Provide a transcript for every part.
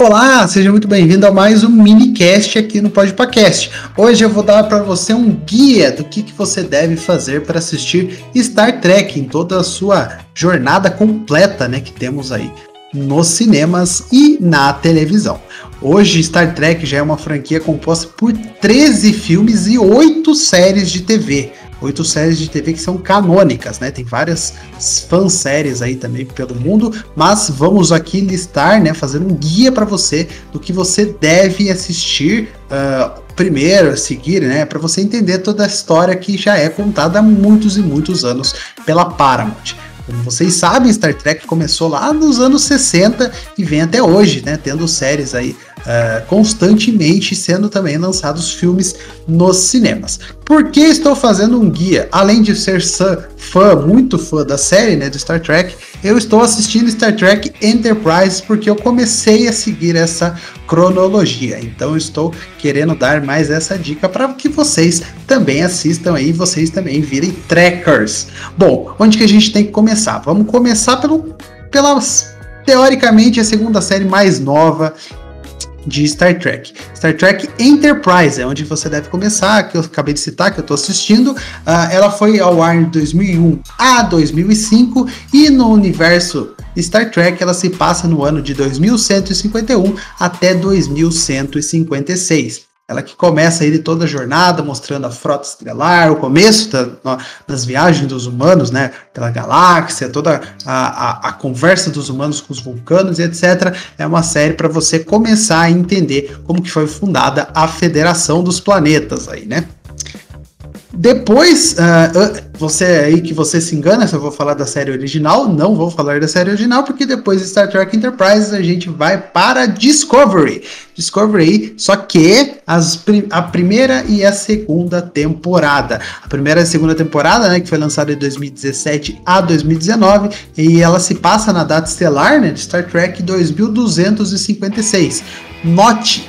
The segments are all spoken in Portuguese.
Olá, seja muito bem-vindo a mais um minicast aqui no Podpacast. Hoje eu vou dar para você um guia do que, que você deve fazer para assistir Star Trek em toda a sua jornada completa, né, que temos aí nos cinemas e na televisão. Hoje Star Trek já é uma franquia composta por 13 filmes e 8 séries de TV oito séries de TV que são canônicas, né? Tem várias fanséries aí também pelo mundo, mas vamos aqui listar, né? Fazer um guia para você do que você deve assistir uh, primeiro, seguir, né? Para você entender toda a história que já é contada há muitos e muitos anos pela Paramount. Como vocês sabem, Star Trek começou lá nos anos 60 e vem até hoje, né? Tendo séries aí uh, constantemente sendo também lançados filmes nos cinemas. Por que estou fazendo um guia? Além de ser fã, muito fã da série, né, do Star Trek, eu estou assistindo Star Trek Enterprise porque eu comecei a seguir essa cronologia. Então estou querendo dar mais essa dica para que vocês também assistam aí, vocês também virem trekkers. Bom, onde que a gente tem que começar? Vamos começar pelo pelas teoricamente a segunda série mais nova de Star Trek. Star Trek Enterprise é onde você deve começar, que eu acabei de citar, que eu estou assistindo. Uh, ela foi ao ar em 2001 a 2005 e no universo Star Trek ela se passa no ano de 2151 até 2156. Ela que começa ele toda a jornada mostrando a frota estelar, o começo da, das viagens dos humanos, né, pela galáxia, toda a, a, a conversa dos humanos com os vulcanos e etc. É uma série para você começar a entender como que foi fundada a Federação dos Planetas aí, né? Depois, uh, você aí que você se engana se eu vou falar da série original, não vou falar da série original, porque depois de Star Trek Enterprise a gente vai para Discovery. Discovery, só que as, a primeira e a segunda temporada. A primeira e a segunda temporada, né, que foi lançada de 2017 a 2019, e ela se passa na data estelar né, de Star Trek 2256. Note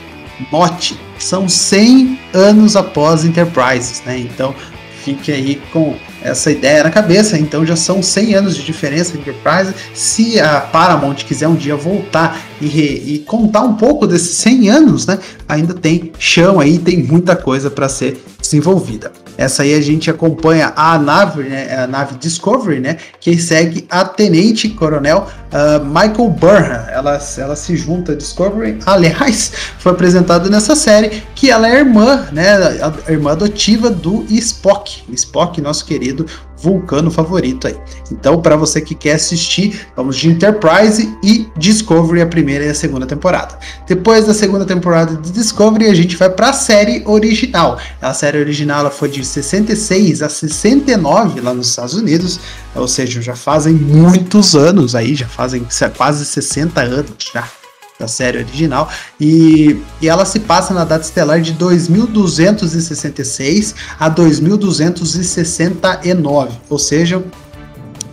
note, são 100 anos após Enterprises, né? Então fique aí com essa ideia na cabeça. Então já são 100 anos de diferença Enterprise. Se a Paramount quiser um dia voltar e, e, contar um pouco desses 100 anos, né, ainda tem chão aí, tem muita coisa para ser desenvolvida. Essa aí a gente acompanha a nave, né, a nave Discovery, né, que segue a Tenente Coronel uh, Michael Burnham. Ela, ela se junta a Discovery. Aliás, foi apresentado nessa série que ela é irmã, né, a irmã adotiva do Spock. Spock, nosso querido vulcano favorito aí. Então, para você que quer assistir, vamos de Enterprise e Discovery, a primeira e a segunda temporada. Depois da segunda temporada de Discovery, a gente vai para a série original. A série original ela foi de 66 a 69 lá nos Estados Unidos, ou seja, já fazem muitos anos aí, já fazem quase 60 anos já da série original, e, e ela se passa na data estelar de 2266 a 2269, ou seja,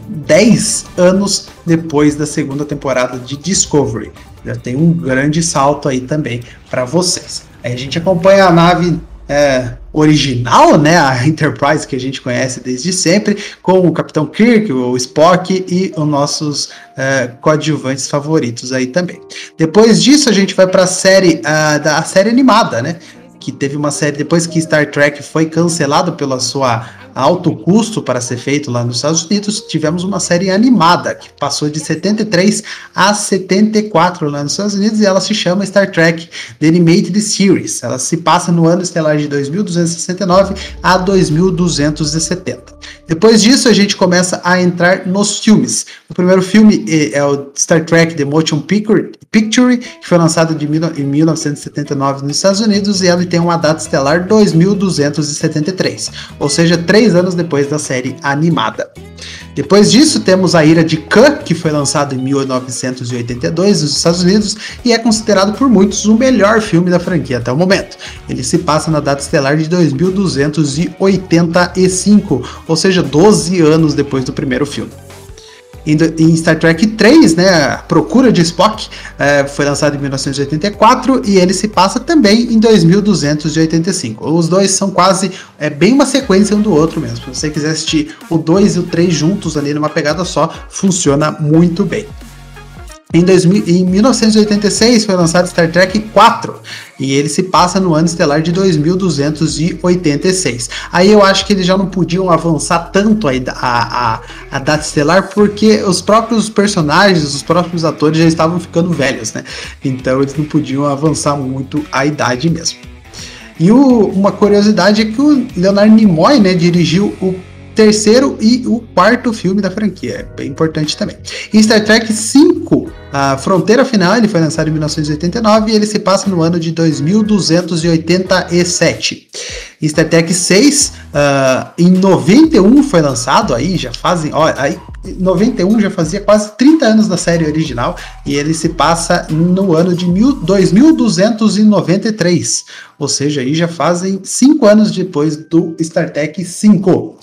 10 anos depois da segunda temporada de Discovery. Já tem um grande salto aí também para vocês. Aí a gente acompanha a nave é, original, né, a Enterprise que a gente conhece desde sempre, com o Capitão Kirk, o Spock e os nossos é, coadjuvantes favoritos aí também. Depois disso a gente vai para a série uh, da série animada, né, que teve uma série depois que Star Trek foi cancelado pela sua alto custo para ser feito lá nos Estados Unidos, tivemos uma série animada que passou de 73 a 74 lá nos Estados Unidos e ela se chama Star Trek The Animated Series. Ela se passa no ano estelar de 2269 a 2270. Depois disso, a gente começa a entrar nos filmes. O primeiro filme é, é o Star Trek The Motion Picture, que foi lançado em 1979 nos Estados Unidos e ele tem uma data estelar 2273, ou seja, três anos depois da série animada. Depois disso, temos A Ira de Khan, que foi lançado em 1982 nos Estados Unidos e é considerado por muitos o melhor filme da franquia até o momento. Ele se passa na data estelar de 2285, ou seja, 12 anos depois do primeiro filme em Star Trek 3, né, a Procura de Spock, é, foi lançado em 1984 e ele se passa também em 2285. Os dois são quase, é bem uma sequência um do outro mesmo. Se você quiser assistir o 2 e o 3 juntos ali numa pegada só, funciona muito bem. Em, 2000, em 1986 foi lançado Star Trek 4 e ele se passa no ano estelar de 2286. Aí eu acho que eles já não podiam avançar tanto a, a, a, data estelar porque os próprios personagens, os próprios atores já estavam ficando velhos, né? Então eles não podiam avançar muito a idade mesmo. E o, uma curiosidade é que o Leonardo Nimoy né, dirigiu o terceiro e o quarto filme da franquia. É bem importante também. Em Star Trek 5, a Fronteira Final, ele foi lançado em 1989 e ele se passa no ano de 2287. Em Star Trek 6, uh, em 91 foi lançado, aí já fazem, ó, aí 91 já fazia quase 30 anos da série original e ele se passa no ano de mil, 2293, ou seja, aí já fazem 5 anos depois do Star Trek 5.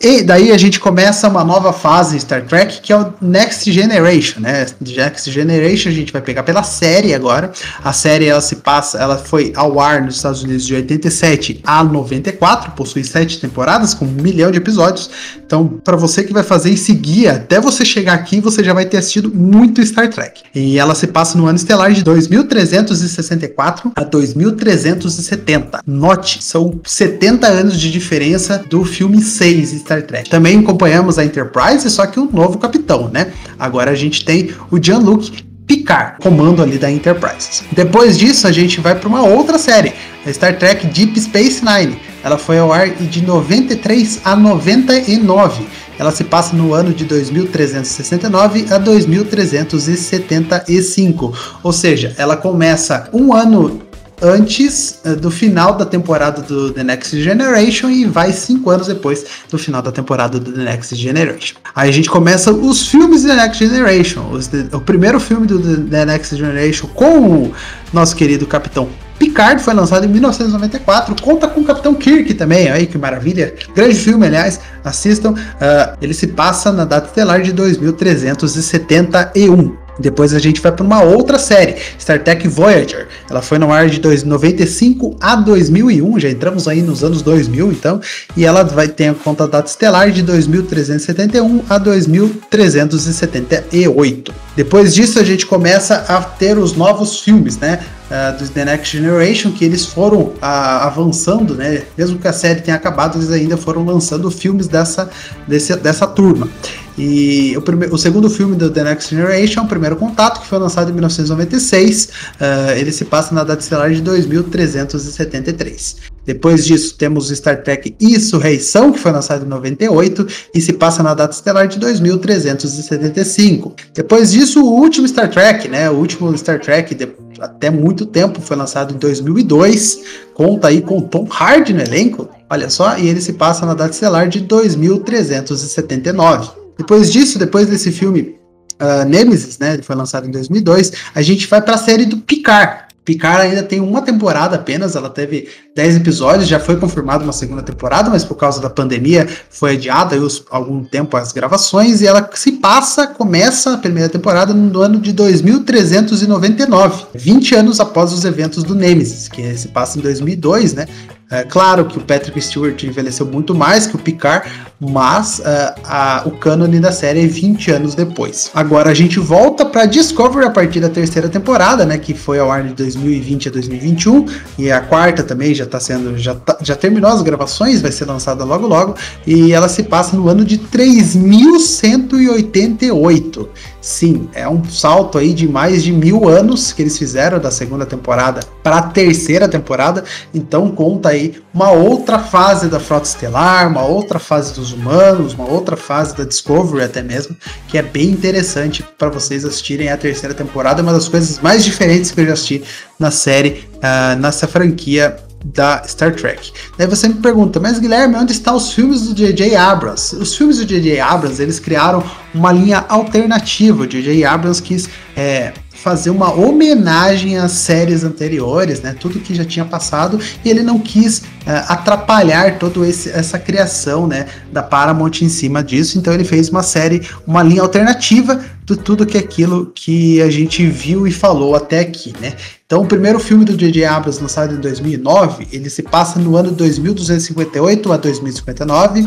E daí a gente começa uma nova fase em Star Trek, que é o Next Generation, né? Next Generation a gente vai pegar pela série agora. A série ela se passa, ela foi ao ar nos Estados Unidos de 87 a 94, possui sete temporadas com um milhão de episódios. Então, para você que vai fazer esse guia, até você chegar aqui, você já vai ter assistido muito Star Trek. E ela se passa no ano estelar de 2364 a 2370. Note, são 70 anos de diferença do filme 6 Star Trek. Também acompanhamos a Enterprise, só que o um novo capitão, né? Agora a gente tem o Jean-Luc Picard, comando ali da Enterprise. Depois disso, a gente vai para uma outra série, a Star Trek Deep Space Nine. Ela foi ao ar de 93 a 99. Ela se passa no ano de 2369 a 2375. Ou seja, ela começa um ano antes uh, do final da temporada do The Next Generation e vai cinco anos depois do final da temporada do The Next Generation. Aí a gente começa os filmes do The Next Generation. o primeiro filme do The Next Generation com o nosso querido Capitão Picard foi lançado em 1994, conta com o Capitão Kirk também, aí que maravilha. Grande filme, aliás, assistam. Uh, ele se passa na data estelar de 2371. Depois a gente vai para uma outra série, Star Trek Voyager. Ela foi no ar de 95 a 2001, já entramos aí nos anos 2000 então, e ela vai ter a conta data estelar de 2371 a 2378. Depois disso a gente começa a ter os novos filmes, né? Uh, The Next Generation, que eles foram uh, avançando, né? Mesmo que a série tenha acabado, eles ainda foram lançando filmes dessa, desse, dessa turma. E o, primeiro, o segundo filme do The Next Generation, o primeiro contato, que foi lançado em 1996, uh, ah, ele se passa na data estelar de 2373. Depois disso, temos Star Trek Insurreição, que foi lançado em 98 e se passa na data estelar de 2375. Depois disso, o último Star Trek, né? O último Star Trek, de, até muito tempo, foi lançado em 2002. Conta aí com Tom Hardy no elenco, olha só, e ele se passa na data estelar de 2379. Depois disso, depois desse filme uh, Nemesis, né, foi lançado em 2002, a gente vai para a série do Picard. Picard ainda tem uma temporada apenas, ela teve 10 episódios, já foi confirmada uma segunda temporada, mas por causa da pandemia foi adiada aí algum tempo as gravações e ela se passa, começa a primeira temporada no ano de 2399, 20 anos após os eventos do Nemesis, que se passa em 2002, né? É claro que o Patrick Stewart envelheceu muito mais que o Picard, mas uh, a, o cânone da série é 20 anos depois. Agora a gente volta para Discovery a partir da terceira temporada, né, que foi ao ar de 2020 a 2021, e a quarta também já está sendo já, tá, já terminou as gravações, vai ser lançada logo logo, e ela se passa no ano de 3188. Sim, é um salto aí de mais de mil anos que eles fizeram da segunda temporada para a terceira temporada, então conta aí uma outra fase da Frota Estelar, uma outra fase dos humanos, uma outra fase da Discovery até mesmo, que é bem interessante para vocês assistirem a terceira temporada, é uma das coisas mais diferentes que eu já assisti na série, uh, nessa franquia da Star Trek. Daí você me pergunta, mas Guilherme, onde estão os filmes do J.J. Abrams? Os filmes do J.J. Abrams, eles criaram uma linha alternativa. O J.J. Abrams quis é, fazer uma homenagem às séries anteriores, né? Tudo que já tinha passado, e ele não quis uh, atrapalhar toda essa criação, né? Da Paramount em cima disso. Então ele fez uma série, uma linha alternativa de tudo que é aquilo que a gente viu e falou até aqui, né? Então, o primeiro filme do J.J. Abrams, lançado em 2009, ele se passa no ano 2258 a 2059.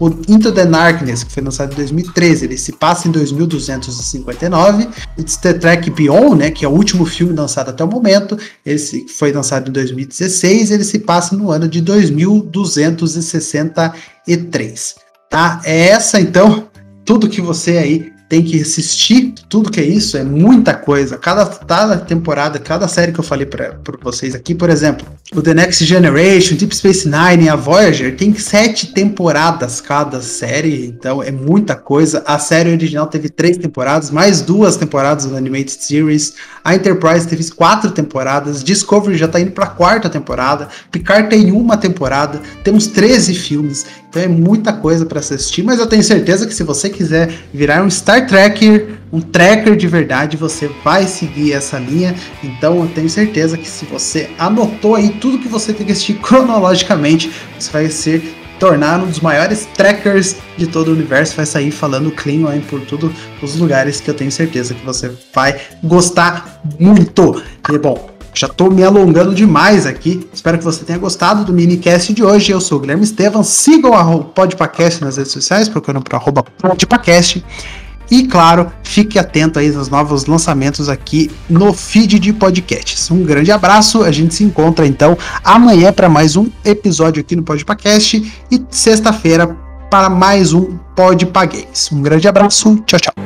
O Into the Darkness, que foi lançado em 2013, ele se passa em 2259. O Star Trek Beyond, né, que é o último filme lançado até o momento, esse foi lançado em 2016, ele se passa no ano de 2263, tá? É essa então tudo que você aí tem que assistir tudo que é isso, é muita coisa. Cada, cada temporada, cada série que eu falei para vocês aqui, por exemplo, o The Next Generation, Deep Space Nine, a Voyager, tem sete temporadas cada série, então é muita coisa. A série original teve três temporadas, mais duas temporadas do Animated Series. A Enterprise teve quatro temporadas, Discovery já tá indo pra quarta temporada, Picard tem uma temporada, temos 13 filmes, então é muita coisa para assistir, mas eu tenho certeza que se você quiser virar um Star Trekker, um tracker de verdade, você vai seguir essa linha. Então eu tenho certeza que se você anotou aí tudo que você tem que assistir cronologicamente, você vai ser tornar um dos maiores trackers de todo o universo, vai sair falando clean aí por todos os lugares que eu tenho certeza que você vai gostar muito. E bom, já estou me alongando demais aqui. Espero que você tenha gostado do minicast de hoje. Eu sou o Guilherme Estevam. Sigam o Podpacast nas redes sociais, procurando por arroba Podpacast. E claro, fique atento aí aos novos lançamentos aqui no feed de podcasts. Um grande abraço, a gente se encontra então amanhã para mais um episódio aqui no Podpacast e sexta-feira para mais um Podpagames. Um grande abraço, tchau, tchau.